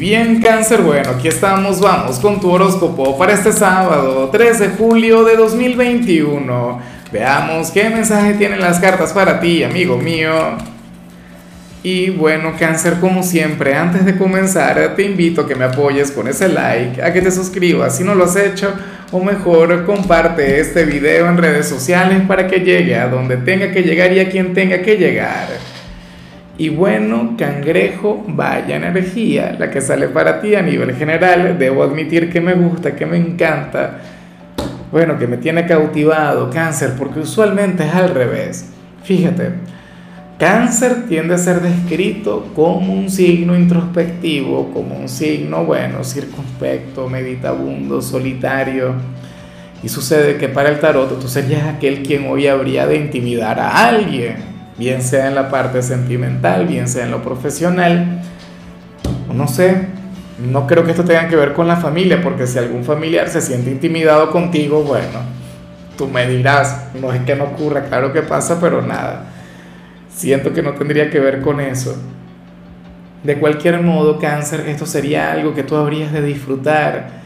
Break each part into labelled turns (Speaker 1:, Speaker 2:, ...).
Speaker 1: bien, cáncer, bueno, aquí estamos, vamos con tu horóscopo para este sábado, 3 de julio de 2021. Veamos qué mensaje tienen las cartas para ti, amigo mío. Y bueno, cáncer, como siempre, antes de comenzar, te invito a que me apoyes con ese like, a que te suscribas si no lo has hecho, o mejor, comparte este video en redes sociales para que llegue a donde tenga que llegar y a quien tenga que llegar. Y bueno, cangrejo, vaya energía la que sale para ti a nivel general. Debo admitir que me gusta, que me encanta. Bueno, que me tiene cautivado cáncer, porque usualmente es al revés. Fíjate, cáncer tiende a ser descrito como un signo introspectivo, como un signo, bueno, circunspecto, meditabundo, solitario. Y sucede que para el tarot tú serías aquel quien hoy habría de intimidar a alguien bien sea en la parte sentimental, bien sea en lo profesional. No sé, no creo que esto tenga que ver con la familia, porque si algún familiar se siente intimidado contigo, bueno, tú me dirás, no es que no ocurra, claro que pasa, pero nada. Siento que no tendría que ver con eso. De cualquier modo, cáncer, esto sería algo que tú habrías de disfrutar.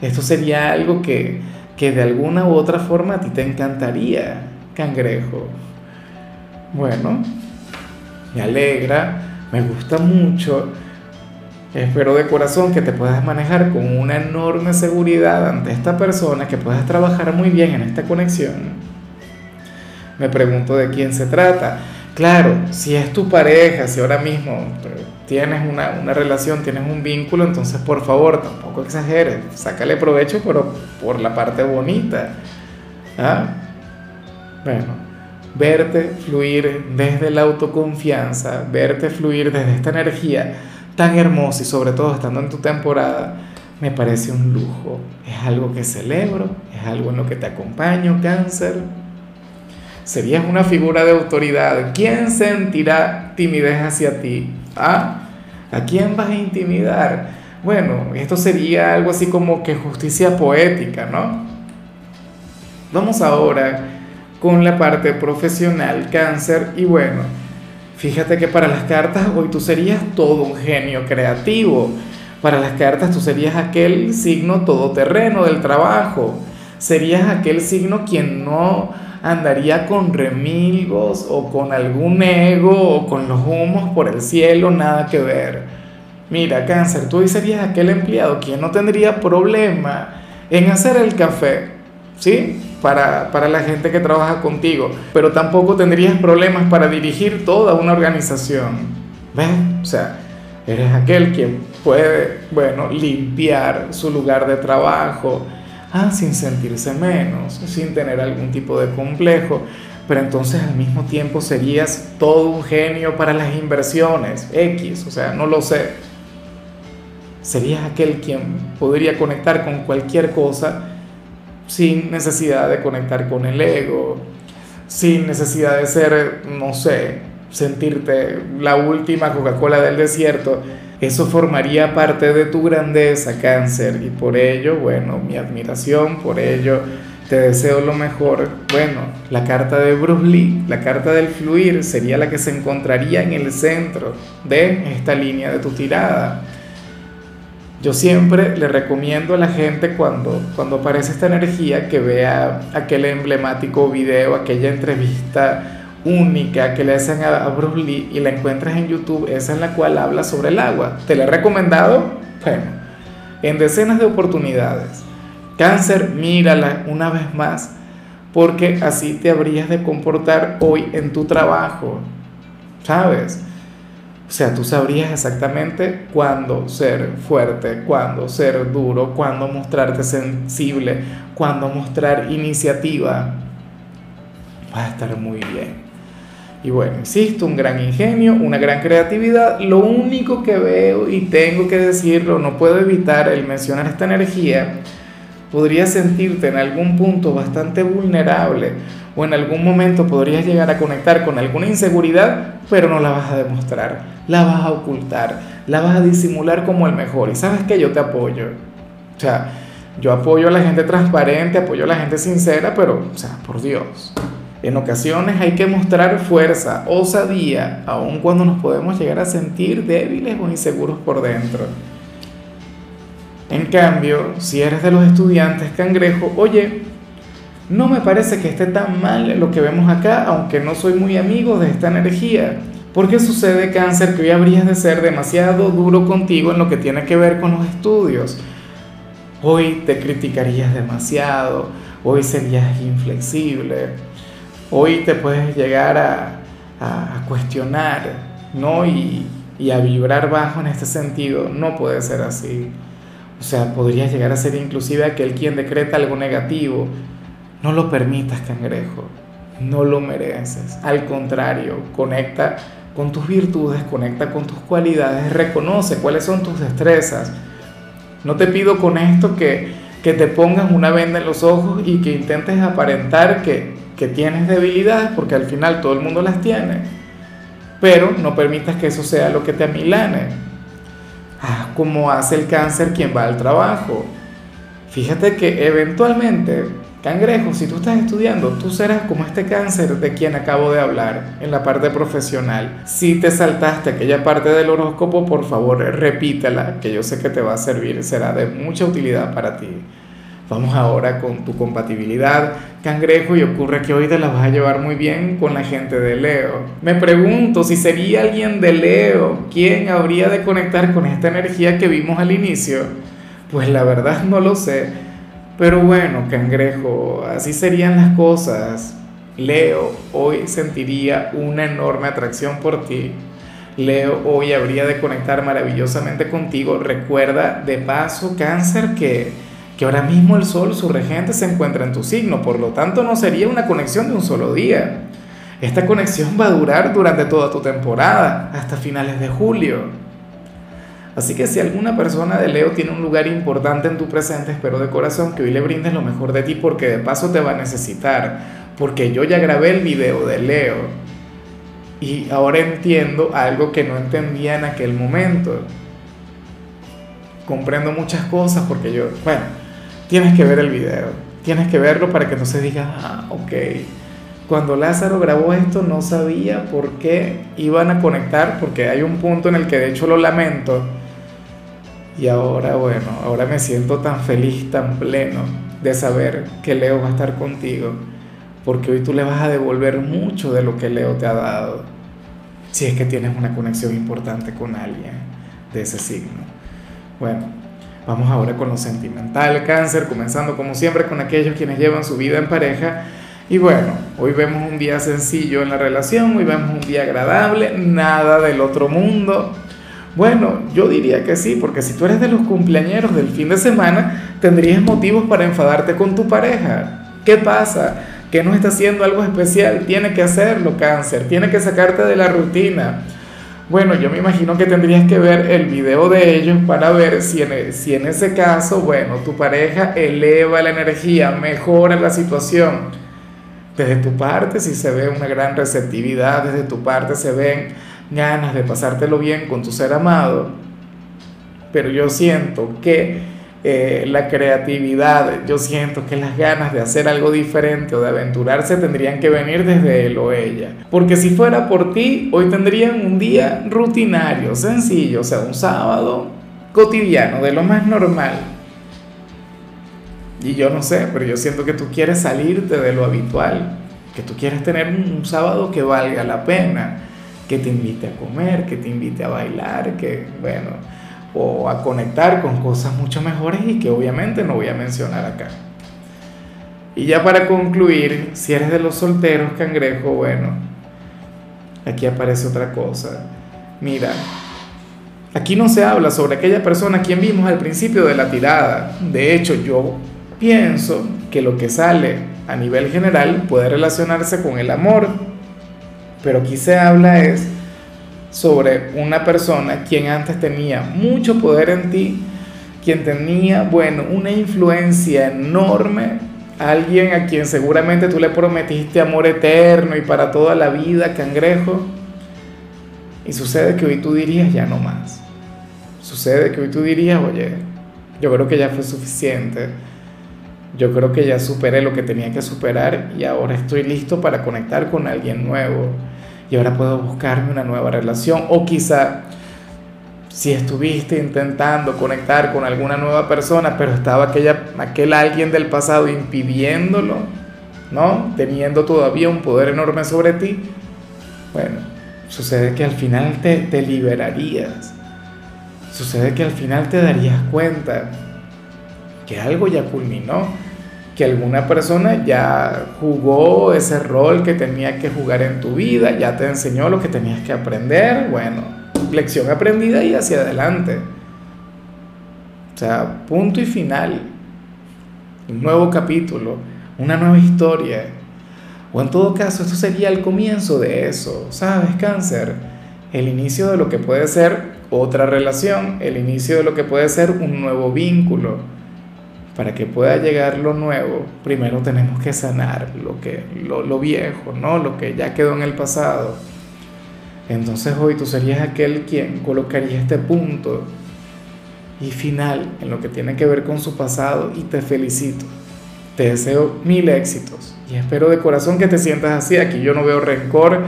Speaker 1: Esto sería algo que, que de alguna u otra forma a ti te encantaría, cangrejo. Bueno, me alegra, me gusta mucho. Espero de corazón que te puedas manejar con una enorme seguridad ante esta persona, que puedas trabajar muy bien en esta conexión. Me pregunto de quién se trata. Claro, si es tu pareja, si ahora mismo tienes una, una relación, tienes un vínculo, entonces por favor, tampoco exageres, sácale provecho, pero por la parte bonita. ¿Ah? Bueno, verte fluir desde la autoconfianza, verte fluir desde esta energía tan hermosa y sobre todo estando en tu temporada, me parece un lujo. Es algo que celebro, es algo en lo que te acompaño, cáncer. Serías una figura de autoridad. ¿Quién sentirá timidez hacia ti? ¿Ah? ¿A quién vas a intimidar? Bueno, esto sería algo así como que justicia poética, ¿no? Vamos ahora con la parte profesional, cáncer y bueno, fíjate que para las cartas hoy tú serías todo un genio creativo. Para las cartas tú serías aquel signo todoterreno del trabajo. Serías aquel signo quien no andaría con remilgos o con algún ego o con los humos por el cielo, nada que ver. Mira, cáncer, tú hoy serías aquel empleado quien no tendría problema en hacer el café, ¿sí? Para, la gente que trabaja contigo, pero tampoco tendrías problemas para dirigir toda una organización. ¿Ves? O sea, eres aquel quien puede, bueno, limpiar su lugar de trabajo, ah, sin sentirse menos, sin tener algún tipo de complejo, pero entonces al mismo tiempo serías todo un genio para las inversiones, X, o sea, no lo sé. Serías aquel quien podría conectar con cualquier cosa sin necesidad de conectar con el ego, sin necesidad de ser, no sé, sentirte la última Coca-Cola del desierto. Eso formaría parte de tu grandeza, cáncer, y por ello, bueno, mi admiración, por ello te deseo lo mejor. Bueno, la carta de Bruce Lee, la carta del fluir, sería la que se encontraría en el centro de esta línea de tu tirada. Yo siempre le recomiendo a la gente cuando, cuando aparece esta energía que vea aquel emblemático video, aquella entrevista única que le hacen a, Bruce Lee y la encuentras en YouTube, esa en la cual habla sobre el agua. ¿Te la he recomendado? Bueno, en decenas de oportunidades. Cáncer, mírala una vez más, porque así te habrías de comportar hoy en tu trabajo, ¿sabes? Sea, tú sabrías exactamente cuándo ser fuerte, cuándo ser duro, cuándo mostrarte sensible, cuándo mostrar iniciativa. Va a estar muy bien. Y bueno, insisto, un gran ingenio, una gran creatividad. Lo único que veo y tengo que decirlo, no puedo evitar el mencionar esta energía, podría sentirte en algún punto bastante vulnerable o en algún momento podrías llegar a conectar con alguna inseguridad, pero no la vas a demostrar, la vas a ocultar, la vas a disimular como el mejor. Y sabes que yo te apoyo. O sea, yo apoyo a la gente transparente, apoyo a la gente sincera, pero, o sea, por Dios. En ocasiones hay que mostrar fuerza, osadía, aun cuando nos podemos llegar a sentir débiles o inseguros por dentro. En cambio, si eres de los estudiantes cangrejo, oye, no me parece que esté tan mal lo que vemos acá, aunque no soy muy amigo de esta energía. ¿Por qué sucede cáncer que hoy habrías de ser demasiado duro contigo en lo que tiene que ver con los estudios? Hoy te criticarías demasiado, hoy serías inflexible, hoy te puedes llegar a, cuestionar, ¿no? Y a vibrar bajo en este sentido. No puede ser así. O sea, podrías llegar a ser inclusive aquel quien decreta algo negativo. No lo permitas, cangrejo. No lo mereces. Al contrario, conecta con tus virtudes, conecta con tus cualidades, reconoce cuáles son tus destrezas. No te pido con esto que, que te pongas una venda en los ojos y que intentes aparentar que, que tienes debilidades, porque al final todo el mundo las tiene. Pero no permitas que eso sea lo que te amilane. Ah, como hace el cáncer quien va al trabajo. Fíjate que eventualmente Cangrejo, si tú estás estudiando, tú serás como este cáncer de quien acabo de hablar en la parte profesional. Si te saltaste aquella parte del horóscopo, por favor repítela, que yo sé que te va a servir, será de mucha utilidad para ti. Vamos ahora con tu compatibilidad, cangrejo, y ocurre que hoy te la vas a llevar muy bien con la gente de Leo. Me pregunto si sería alguien de Leo quien habría de conectar con esta energía que vimos al inicio. Pues la verdad no lo sé pero bueno, cangrejo, así serían las cosas. Leo hoy sentiría una enorme atracción por ti. Leo hoy habría de conectar maravillosamente contigo. Recuerda de paso, cáncer, que, que ahora mismo el sol, su regente, se encuentra en tu signo. Por lo tanto, no sería una conexión de un solo día. Esta conexión va a durar durante toda tu temporada, hasta finales de julio. Así que si alguna persona de Leo tiene un lugar importante en tu presente, espero de corazón que hoy le brindes lo mejor de ti porque de paso te va a necesitar. Porque yo ya grabé el video de Leo y ahora entiendo algo que no entendía en aquel momento. Comprendo muchas cosas porque yo, bueno, tienes que ver el video, tienes que verlo para que no se diga, ah, ok. Cuando Lázaro grabó esto no sabía por qué iban a conectar, porque hay un punto en el que de hecho lo lamento, y ahora, bueno, ahora me siento tan feliz, tan pleno de saber que Leo va a estar contigo, porque hoy tú le vas a devolver mucho de lo que Leo te ha dado, si es que tienes una conexión importante con alguien de ese signo. Bueno, vamos ahora con lo sentimental, cáncer, comenzando como siempre con aquellos quienes llevan su vida en pareja. Y bueno, hoy vemos un día sencillo en la relación, hoy vemos un día agradable, nada del otro mundo bueno, yo diría que sí, porque si tú eres de los cumpleañeros del fin de semana, tendrías motivos para enfadarte con tu pareja. ¿Qué pasa? Que no está haciendo algo especial, tiene que hacerlo, cáncer, tiene que sacarte de la rutina. Bueno, yo me imagino que tendrías que ver el video de ellos para ver si en, e, si en ese caso, bueno, tu pareja eleva la energía, mejora la situación. Desde tu parte, si se ve una gran receptividad, desde tu parte se ven ganas de pasártelo bien con tu ser amado, pero yo siento que eh, la creatividad, yo siento que las ganas de hacer algo diferente o de aventurarse tendrían que venir desde él o ella. Porque si fuera por ti, hoy tendrían un día rutinario, sencillo, o sea, un sábado cotidiano, de lo más normal. Y yo no sé, pero yo siento que tú quieres salirte de lo habitual, que tú quieres tener un sábado que valga la pena que te invite a comer, que te invite a bailar, que bueno, o a conectar con cosas mucho mejores y que obviamente no voy a mencionar acá. Y ya para concluir, si eres de los solteros, cangrejo, bueno, aquí aparece otra cosa. Mira, aquí no se habla sobre aquella persona a quien vimos al principio de la tirada. De hecho, yo pienso que lo que sale a nivel general puede relacionarse con el amor pero aquí se habla es sobre una persona quien antes tenía mucho poder en ti, quien tenía, bueno, una influencia enorme, alguien a quien seguramente tú le prometiste amor eterno y para toda la vida, cangrejo, y sucede que hoy tú dirías ya no más. Sucede que hoy tú dirías, oye, yo creo que ya fue suficiente. Yo creo que ya superé lo que tenía que superar y ahora estoy listo para conectar con alguien nuevo y ahora puedo buscarme una nueva relación o quizá si estuviste intentando conectar con alguna nueva persona, pero estaba aquella, aquel alguien del pasado impidiéndolo, ¿no? Teniendo todavía un poder enorme sobre ti, bueno, sucede que al final te, te liberarías. Sucede que al final te darías cuenta que algo ya culminó, que alguna persona ya jugó ese rol que tenía que jugar en tu vida, ya te enseñó lo que tenías que aprender, bueno, lección aprendida y hacia adelante. O sea, punto y final. Un nuevo capítulo, una nueva historia. O en todo caso, esto sería el comienzo de eso, ¿sabes, cáncer? El inicio de lo que puede ser otra relación, el inicio de lo que puede ser un nuevo vínculo. Para que pueda llegar lo nuevo, primero tenemos que sanar lo, que, lo, viejo, ¿no? Lo que ya quedó en el pasado. Entonces hoy tú serías aquel quien colocaría este punto y final en lo que tiene que ver con su pasado y te felicito. Te deseo mil éxitos y espero de corazón que te sientas así. Aquí yo no veo rencor,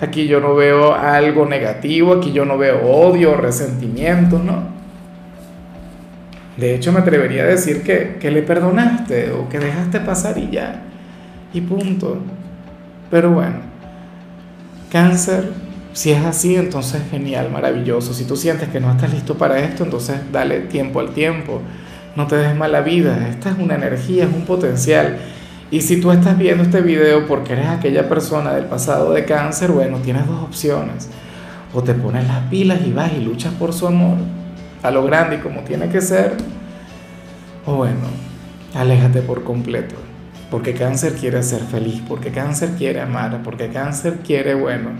Speaker 1: aquí yo no veo algo negativo, aquí yo no veo odio, resentimiento, no. De hecho me atrevería a decir que, que le perdonaste o que dejaste pasar y ya. Y punto. Pero bueno, cáncer si es así, entonces genial, maravilloso. Si tú sientes que no estás listo para esto, entonces dale tiempo al tiempo. No te des mala vida. Esta es una energía, es un potencial. Y si tú estás viendo este video porque eres aquella persona del pasado de cáncer, bueno, tienes dos opciones. O te pones las pilas y vas y luchas por su amor a lo grande y como tiene que ser. O bueno, aléjate por completo. Porque cáncer quiere ser feliz, porque cáncer quiere amar, porque cáncer quiere, bueno,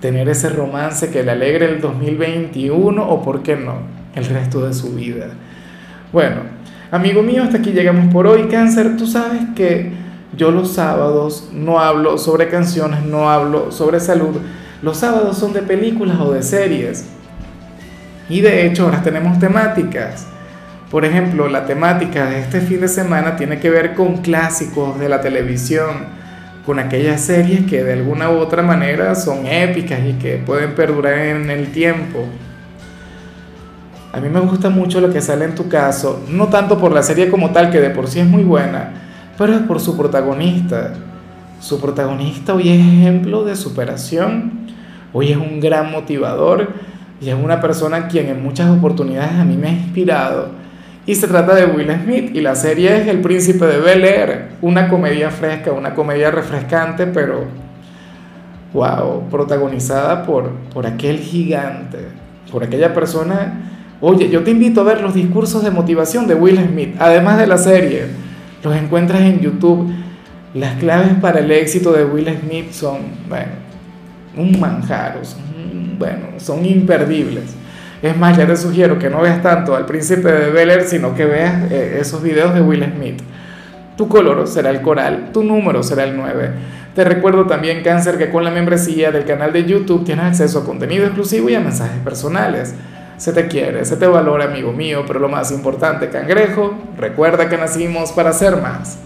Speaker 1: tener ese romance que le alegre el 2021 o, por qué no, el resto de su vida. Bueno, amigo mío, hasta aquí llegamos por hoy. Cáncer, tú sabes que yo los sábados no hablo sobre canciones, no hablo sobre salud. Los sábados son de películas o de series. Y de hecho ahora tenemos temáticas. Por ejemplo, la temática de este fin de semana tiene que ver con clásicos de la televisión con aquellas series que de alguna u otra manera son épicas y que pueden perdurar en el tiempo. A mí me gusta mucho lo que sale en tu caso, no tanto por la serie como tal, que de por sí es muy buena, pero es por su protagonista. Su protagonista hoy es ejemplo de superación, hoy es un gran motivador y es una persona quien en muchas oportunidades a mí me ha inspirado y se trata de Will Smith y la serie es El Príncipe de Bel Air, una comedia fresca, una comedia refrescante, pero wow, protagonizada por, por aquel gigante, por aquella persona. Oye, yo te invito a ver los discursos de motivación de Will Smith, además de la serie. Los encuentras en YouTube. Las claves para el éxito de Will Smith son, bueno, un manjar, son, bueno, son imperdibles. Es más, ya te sugiero que no veas tanto al príncipe de Bel Air, sino que veas eh, esos videos de Will Smith. Tu color será el coral, tu número será el 9. Te recuerdo también, Cáncer, que con la membresía del canal de YouTube tienes acceso a contenido exclusivo y a mensajes personales. Se te quiere, se te valora, amigo mío, pero lo más importante, cangrejo, recuerda que nacimos para ser más.